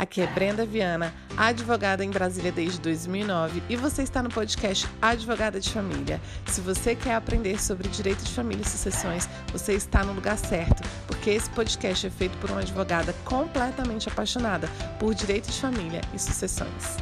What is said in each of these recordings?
Aqui é Brenda Viana, advogada em Brasília desde 2009 e você está no podcast Advogada de Família. Se você quer aprender sobre direito de família e sucessões, você está no lugar certo, porque esse podcast é feito por uma advogada completamente apaixonada por direito de família e sucessões.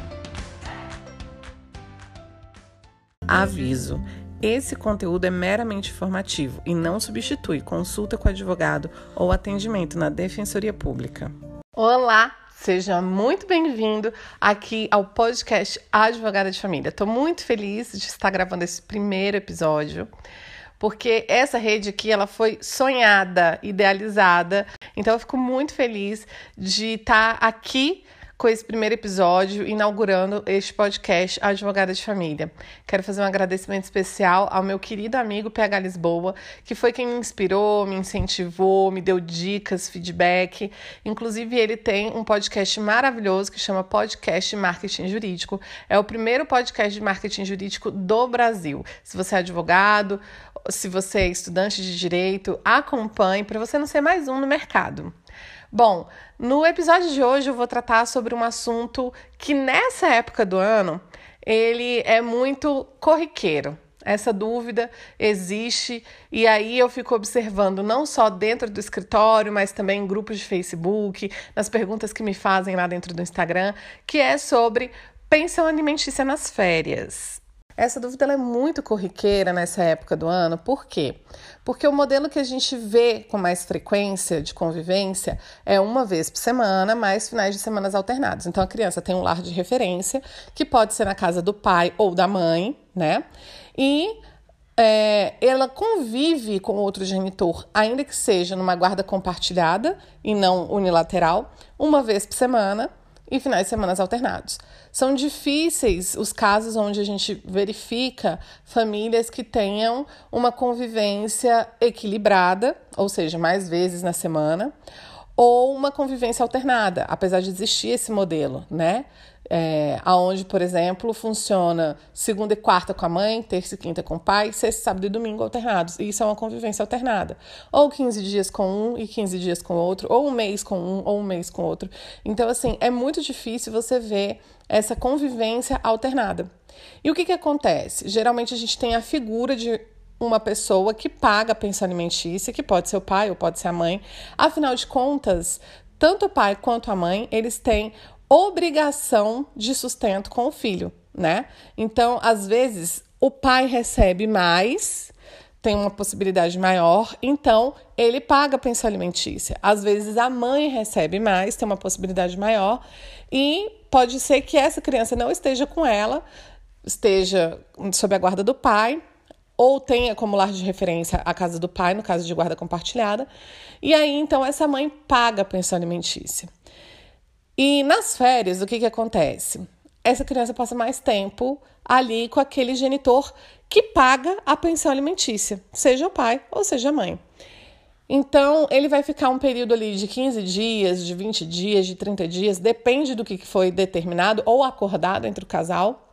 Aviso: esse conteúdo é meramente informativo e não substitui consulta com advogado ou atendimento na Defensoria Pública. Olá, seja muito bem-vindo aqui ao podcast Advogada de Família. Estou muito feliz de estar gravando esse primeiro episódio, porque essa rede aqui ela foi sonhada, idealizada. Então eu fico muito feliz de estar aqui com esse primeiro episódio, inaugurando este podcast Advogada de Família. Quero fazer um agradecimento especial ao meu querido amigo PH Lisboa, que foi quem me inspirou, me incentivou, me deu dicas, feedback. Inclusive, ele tem um podcast maravilhoso que chama Podcast Marketing Jurídico. É o primeiro podcast de marketing jurídico do Brasil. Se você é advogado, se você é estudante de direito, acompanhe para você não ser mais um no mercado. Bom, no episódio de hoje eu vou tratar sobre um assunto que nessa época do ano ele é muito corriqueiro. Essa dúvida existe e aí eu fico observando não só dentro do escritório, mas também em grupos de Facebook, nas perguntas que me fazem lá dentro do Instagram, que é sobre pensão alimentícia nas férias. Essa dúvida é muito corriqueira nessa época do ano, por quê? Porque o modelo que a gente vê com mais frequência de convivência é uma vez por semana, mais finais de semanas alternados. Então a criança tem um lar de referência, que pode ser na casa do pai ou da mãe, né? E é, ela convive com outro genitor, ainda que seja numa guarda compartilhada e não unilateral, uma vez por semana e finais de semana alternados. São difíceis os casos onde a gente verifica famílias que tenham uma convivência equilibrada, ou seja, mais vezes na semana, ou uma convivência alternada, apesar de existir esse modelo, né? É, aonde, por exemplo, funciona segunda e quarta com a mãe, terça e quinta com o pai, sexta, sábado e domingo alternados. E isso é uma convivência alternada. Ou 15 dias com um e 15 dias com outro, ou um mês com um, ou um mês com outro. Então, assim, é muito difícil você ver essa convivência alternada. E o que, que acontece? Geralmente a gente tem a figura de uma pessoa que paga a pensão alimentícia, que pode ser o pai ou pode ser a mãe. Afinal de contas, tanto o pai quanto a mãe, eles têm obrigação de sustento com o filho, né? Então, às vezes, o pai recebe mais, tem uma possibilidade maior, então ele paga a pensão alimentícia. Às vezes, a mãe recebe mais, tem uma possibilidade maior, e pode ser que essa criança não esteja com ela, esteja sob a guarda do pai, ou tenha como lar de referência a casa do pai, no caso de guarda compartilhada, e aí então essa mãe paga a pensão alimentícia. E nas férias, o que, que acontece? Essa criança passa mais tempo ali com aquele genitor que paga a pensão alimentícia, seja o pai ou seja a mãe. Então, ele vai ficar um período ali de 15 dias, de 20 dias, de 30 dias, depende do que foi determinado ou acordado entre o casal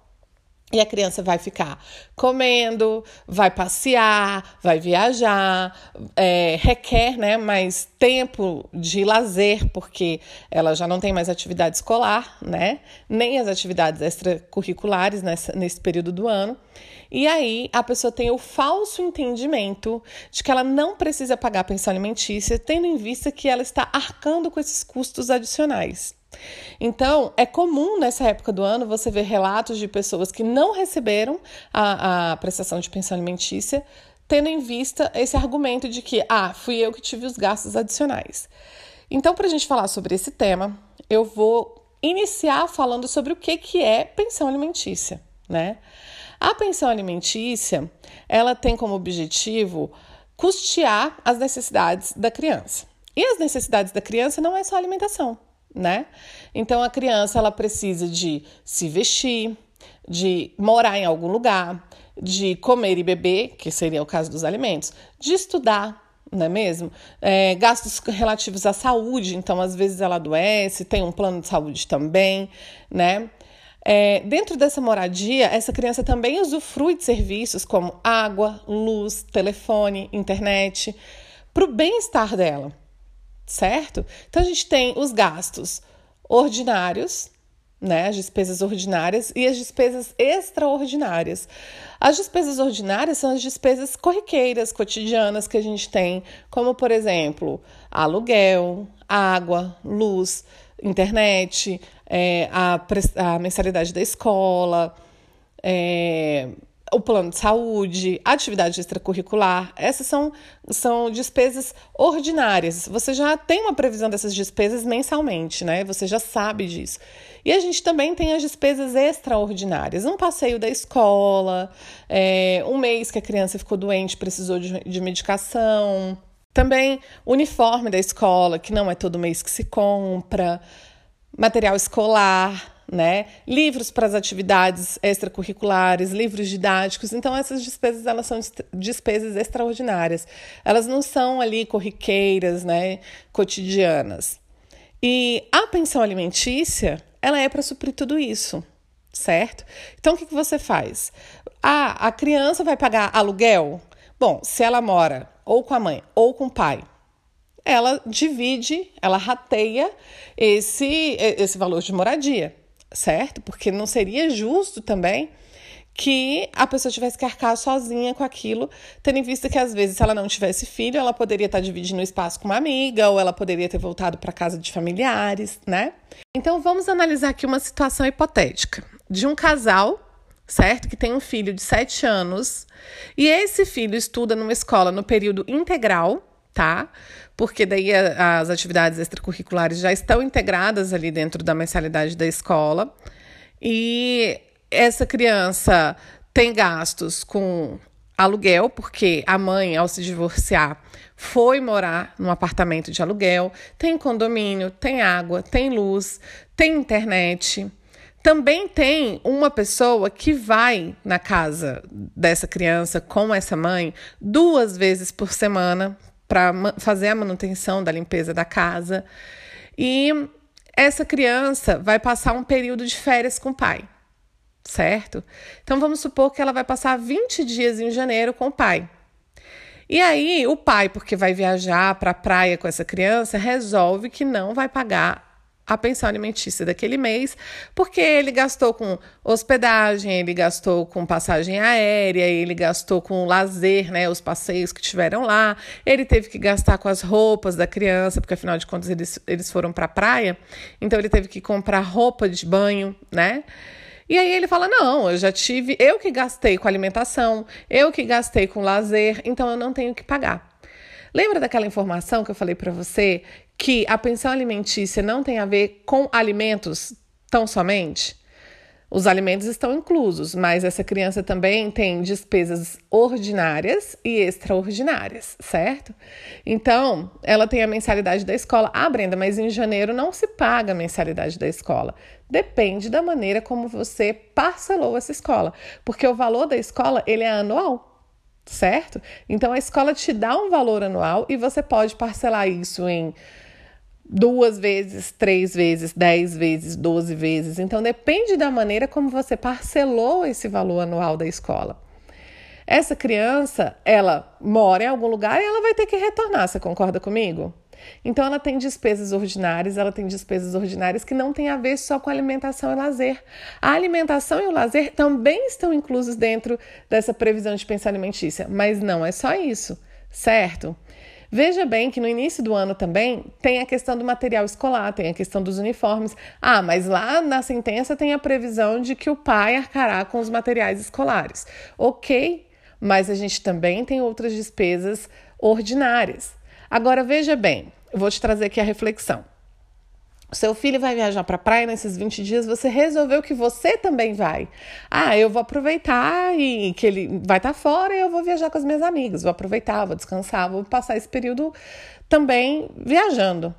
e a criança vai ficar comendo, vai passear, vai viajar, é, requer né, mais tempo de lazer, porque ela já não tem mais atividade escolar, né? Nem as atividades extracurriculares nessa, nesse período do ano. E aí a pessoa tem o falso entendimento de que ela não precisa pagar pensão alimentícia, tendo em vista que ela está arcando com esses custos adicionais. Então, é comum nessa época do ano você ver relatos de pessoas que não receberam a, a prestação de pensão alimentícia, tendo em vista esse argumento de que, ah, fui eu que tive os gastos adicionais. Então, para a gente falar sobre esse tema, eu vou iniciar falando sobre o que, que é pensão alimentícia, né? A pensão alimentícia, ela tem como objetivo custear as necessidades da criança. E as necessidades da criança não é só alimentação né? Então a criança ela precisa de se vestir, de morar em algum lugar, de comer e beber, que seria o caso dos alimentos, de estudar, não é mesmo? É, gastos relativos à saúde, então às vezes ela adoece, tem um plano de saúde também, né? É, dentro dessa moradia, essa criança também usufrui de serviços como água, luz, telefone, internet, para o bem-estar dela certo? Então a gente tem os gastos ordinários, né? As despesas ordinárias e as despesas extraordinárias. As despesas ordinárias são as despesas corriqueiras, cotidianas que a gente tem, como por exemplo, aluguel, água, luz, internet, é, a, a mensalidade da escola, é, o plano de saúde, atividade extracurricular, essas são, são despesas ordinárias. Você já tem uma previsão dessas despesas mensalmente, né? Você já sabe disso. E a gente também tem as despesas extraordinárias. Um passeio da escola, é, um mês que a criança ficou doente, precisou de, de medicação. Também uniforme da escola, que não é todo mês que se compra, material escolar, né? Livros para as atividades extracurriculares, livros didáticos. Então essas despesas elas são despesas extraordinárias. Elas não são ali corriqueiras, né, cotidianas. E a pensão alimentícia, ela é para suprir tudo isso, certo? Então o que, que você faz? Ah, a criança vai pagar aluguel? Bom, se ela mora ou com a mãe ou com o pai, ela divide, ela rateia esse, esse valor de moradia certo? Porque não seria justo também que a pessoa tivesse que arcar sozinha com aquilo, tendo em vista que às vezes se ela não tivesse filho, ela poderia estar dividindo o espaço com uma amiga ou ela poderia ter voltado para casa de familiares, né? Então vamos analisar aqui uma situação hipotética de um casal, certo? Que tem um filho de 7 anos e esse filho estuda numa escola no período integral, tá? Porque daí as atividades extracurriculares já estão integradas ali dentro da mensalidade da escola. E essa criança tem gastos com aluguel, porque a mãe, ao se divorciar, foi morar num apartamento de aluguel, tem condomínio, tem água, tem luz, tem internet. Também tem uma pessoa que vai na casa dessa criança com essa mãe duas vezes por semana para fazer a manutenção da limpeza da casa. E essa criança vai passar um período de férias com o pai, certo? Então vamos supor que ela vai passar 20 dias em janeiro com o pai. E aí, o pai, porque vai viajar para a praia com essa criança, resolve que não vai pagar a pensão alimentícia daquele mês, porque ele gastou com hospedagem, ele gastou com passagem aérea, ele gastou com lazer, né, os passeios que tiveram lá, ele teve que gastar com as roupas da criança, porque afinal de contas eles, eles foram para a praia, então ele teve que comprar roupa de banho, né? E aí ele fala: "Não, eu já tive, eu que gastei com alimentação, eu que gastei com lazer, então eu não tenho que pagar". Lembra daquela informação que eu falei para você que a pensão alimentícia não tem a ver com alimentos tão somente? Os alimentos estão inclusos, mas essa criança também tem despesas ordinárias e extraordinárias, certo? Então, ela tem a mensalidade da escola. Ah, Brenda, mas em janeiro não se paga a mensalidade da escola. Depende da maneira como você parcelou essa escola, porque o valor da escola ele é anual certo? Então a escola te dá um valor anual e você pode parcelar isso em duas vezes, três vezes, dez vezes, doze vezes. Então depende da maneira como você parcelou esse valor anual da escola. Essa criança, ela mora em algum lugar e ela vai ter que retornar, você concorda comigo? Então, ela tem despesas ordinárias, ela tem despesas ordinárias que não tem a ver só com alimentação e lazer. A alimentação e o lazer também estão inclusos dentro dessa previsão de pensão alimentícia, mas não é só isso, certo? Veja bem que no início do ano também tem a questão do material escolar, tem a questão dos uniformes. Ah, mas lá na sentença tem a previsão de que o pai arcará com os materiais escolares. Ok, mas a gente também tem outras despesas ordinárias. Agora veja bem, eu vou te trazer aqui a reflexão. Seu filho vai viajar para a praia nesses 20 dias, você resolveu que você também vai. Ah, eu vou aproveitar e que ele vai estar tá fora e eu vou viajar com as minhas amigas. Vou aproveitar, vou descansar, vou passar esse período também viajando.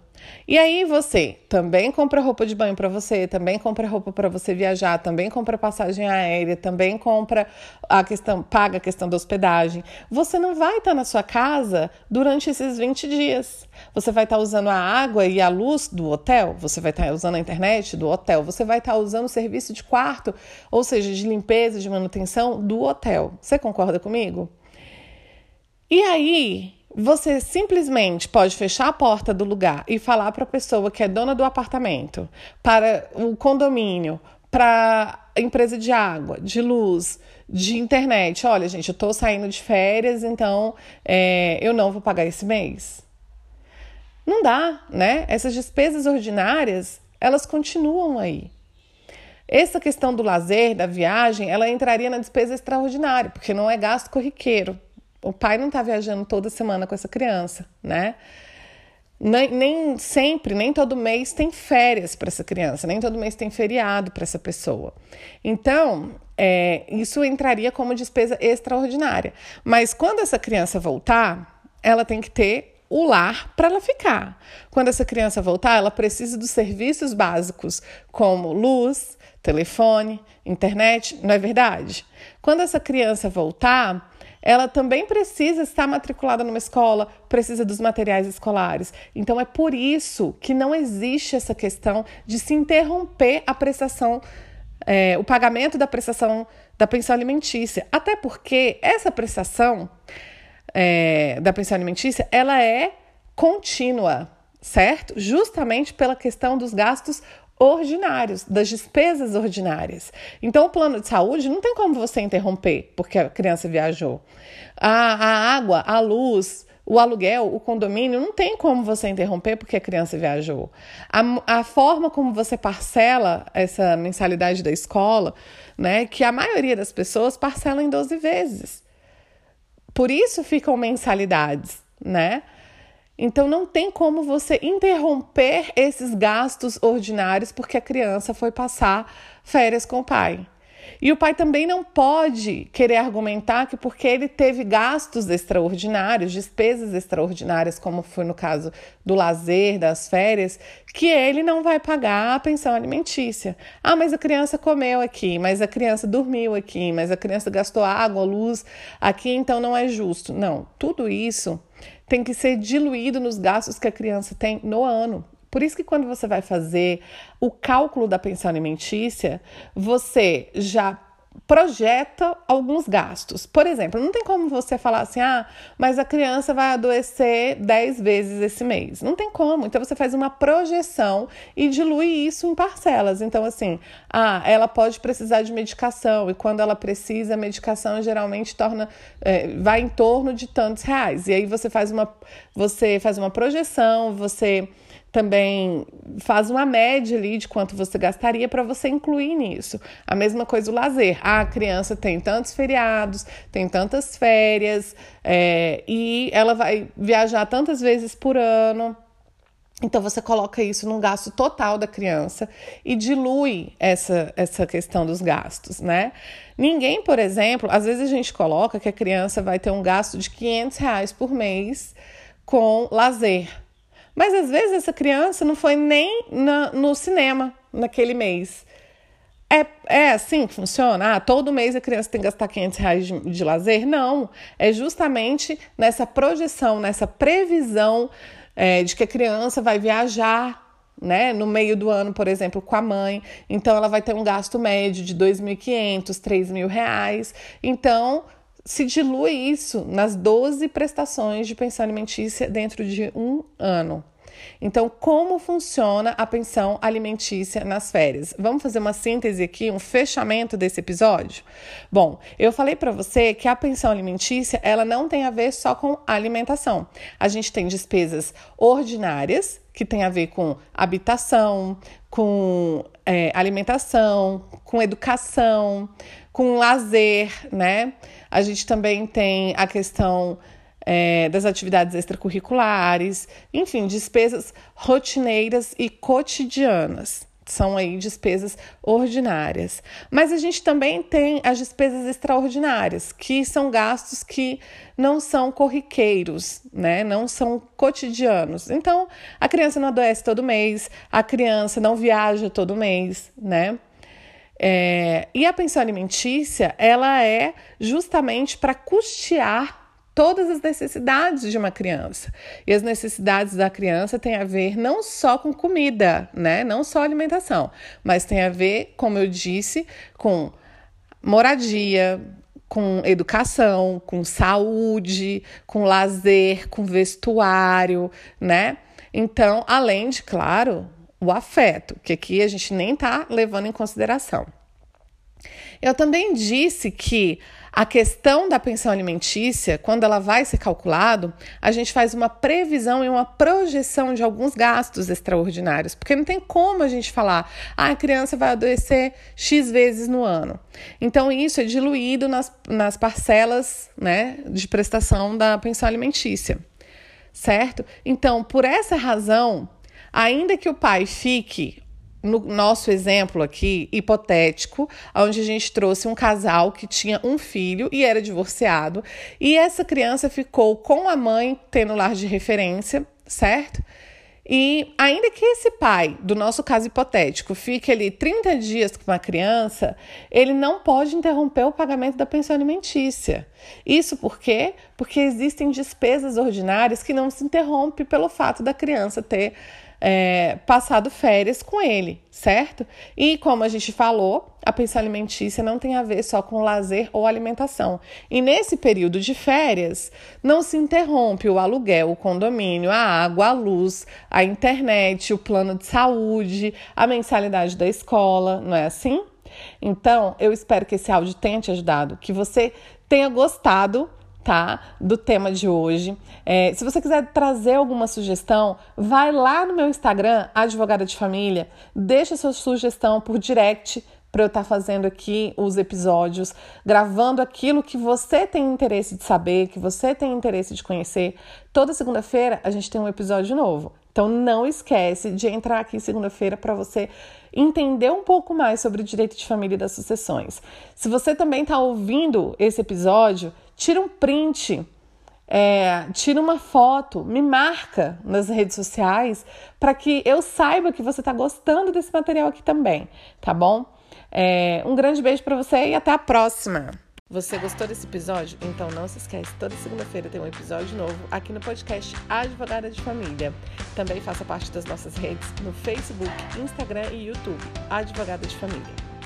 E aí você também compra roupa de banho para você, também compra roupa para você viajar, também compra passagem aérea, também compra a questão, paga a questão da hospedagem. Você não vai estar tá na sua casa durante esses 20 dias. Você vai estar tá usando a água e a luz do hotel, você vai estar tá usando a internet do hotel, você vai estar usando o serviço de quarto, ou seja, de limpeza, de manutenção do hotel. Você concorda comigo? E aí, você simplesmente pode fechar a porta do lugar e falar para a pessoa que é dona do apartamento, para o condomínio, para a empresa de água, de luz, de internet: olha, gente, eu estou saindo de férias, então é, eu não vou pagar esse mês. Não dá, né? Essas despesas ordinárias, elas continuam aí. Essa questão do lazer, da viagem, ela entraria na despesa extraordinária, porque não é gasto corriqueiro. O pai não está viajando toda semana com essa criança, né? Nem, nem, sempre, nem todo mês tem férias para essa criança, nem todo mês tem feriado para essa pessoa. Então, é, isso entraria como despesa extraordinária. Mas quando essa criança voltar, ela tem que ter o lar para ela ficar. Quando essa criança voltar, ela precisa dos serviços básicos, como luz, telefone, internet, não é verdade? Quando essa criança voltar, ela também precisa estar matriculada numa escola, precisa dos materiais escolares. Então é por isso que não existe essa questão de se interromper a prestação, é, o pagamento da prestação da pensão alimentícia. Até porque essa prestação é, da pensão alimentícia ela é contínua, certo? Justamente pela questão dos gastos ordinários, das despesas ordinárias. Então, o plano de saúde não tem como você interromper porque a criança viajou. A, a água, a luz, o aluguel, o condomínio, não tem como você interromper porque a criança viajou. A, a forma como você parcela essa mensalidade da escola, né, que a maioria das pessoas parcela em 12 vezes. Por isso ficam mensalidades, né? Então não tem como você interromper esses gastos ordinários porque a criança foi passar férias com o pai. E o pai também não pode querer argumentar que porque ele teve gastos extraordinários, despesas extraordinárias, como foi no caso do lazer, das férias, que ele não vai pagar a pensão alimentícia. Ah, mas a criança comeu aqui, mas a criança dormiu aqui, mas a criança gastou água, luz aqui, então não é justo. Não, tudo isso tem que ser diluído nos gastos que a criança tem no ano. Por isso que quando você vai fazer o cálculo da pensão alimentícia, você já projeta alguns gastos. Por exemplo, não tem como você falar assim: "Ah, mas a criança vai adoecer 10 vezes esse mês". Não tem como. Então você faz uma projeção e dilui isso em parcelas. Então assim, ah, ela pode precisar de medicação e quando ela precisa, a medicação geralmente torna é, vai em torno de tantos reais. E aí você faz uma você faz uma projeção, você também faz uma média ali de quanto você gastaria para você incluir nisso. A mesma coisa o lazer. Ah, a criança tem tantos feriados, tem tantas férias, é, e ela vai viajar tantas vezes por ano. Então você coloca isso num gasto total da criança e dilui essa, essa questão dos gastos, né? Ninguém, por exemplo, às vezes a gente coloca que a criança vai ter um gasto de 500 reais por mês com lazer. Mas às vezes essa criança não foi nem na, no cinema naquele mês. É, é assim que funciona? Ah, todo mês a criança tem que gastar 500 reais de, de lazer? Não. É justamente nessa projeção, nessa previsão é, de que a criança vai viajar né, no meio do ano, por exemplo, com a mãe. Então, ela vai ter um gasto médio de R$ 2.500, R$ reais. Então, se dilui isso nas 12 prestações de pensão alimentícia dentro de um ano. Então, como funciona a pensão alimentícia nas férias? Vamos fazer uma síntese aqui, um fechamento desse episódio? Bom, eu falei para você que a pensão alimentícia, ela não tem a ver só com alimentação. A gente tem despesas ordinárias, que tem a ver com habitação, com é, alimentação, com educação, com lazer, né? A gente também tem a questão é, das atividades extracurriculares, enfim, despesas rotineiras e cotidianas. São aí despesas ordinárias. Mas a gente também tem as despesas extraordinárias, que são gastos que não são corriqueiros, né? Não são cotidianos. Então, a criança não adoece todo mês, a criança não viaja todo mês, né? É, e a pensão alimentícia, ela é justamente para custear todas as necessidades de uma criança. E as necessidades da criança têm a ver não só com comida, né? Não só alimentação, mas tem a ver, como eu disse, com moradia, com educação, com saúde, com lazer, com vestuário, né? Então, além de, claro, o afeto, que aqui a gente nem tá levando em consideração. Eu também disse que a questão da pensão alimentícia, quando ela vai ser calculado, a gente faz uma previsão e uma projeção de alguns gastos extraordinários, porque não tem como a gente falar, ah, a criança vai adoecer X vezes no ano. Então, isso é diluído nas, nas parcelas né, de prestação da pensão alimentícia, certo? Então, por essa razão, ainda que o pai fique no nosso exemplo aqui, hipotético, onde a gente trouxe um casal que tinha um filho e era divorciado, e essa criança ficou com a mãe tendo lar de referência, certo? E ainda que esse pai, do nosso caso hipotético, fique ali 30 dias com uma criança, ele não pode interromper o pagamento da pensão alimentícia. Isso por quê? Porque existem despesas ordinárias que não se interrompem pelo fato da criança ter é, passado férias com ele, certo? E como a gente falou, a pensão alimentícia não tem a ver só com lazer ou alimentação. E nesse período de férias, não se interrompe o aluguel, o condomínio, a água, a luz, a internet, o plano de saúde, a mensalidade da escola, não é assim? Então, eu espero que esse áudio tenha te ajudado, que você tenha gostado tá? Do tema de hoje. É, se você quiser trazer alguma sugestão, vai lá no meu Instagram, Advogada de Família, deixa sua sugestão por direct para eu estar tá fazendo aqui os episódios, gravando aquilo que você tem interesse de saber, que você tem interesse de conhecer. Toda segunda-feira a gente tem um episódio novo. Então não esquece de entrar aqui segunda-feira para você entender um pouco mais sobre o direito de família e das sucessões. Se você também está ouvindo esse episódio, tira um print, é, tira uma foto, me marca nas redes sociais para que eu saiba que você está gostando desse material aqui também, tá bom? É, um grande beijo para você e até a próxima! Você gostou desse episódio? Então não se esquece, toda segunda-feira tem um episódio novo aqui no podcast Advogada de Família. Também faça parte das nossas redes no Facebook, Instagram e YouTube, Advogada de Família.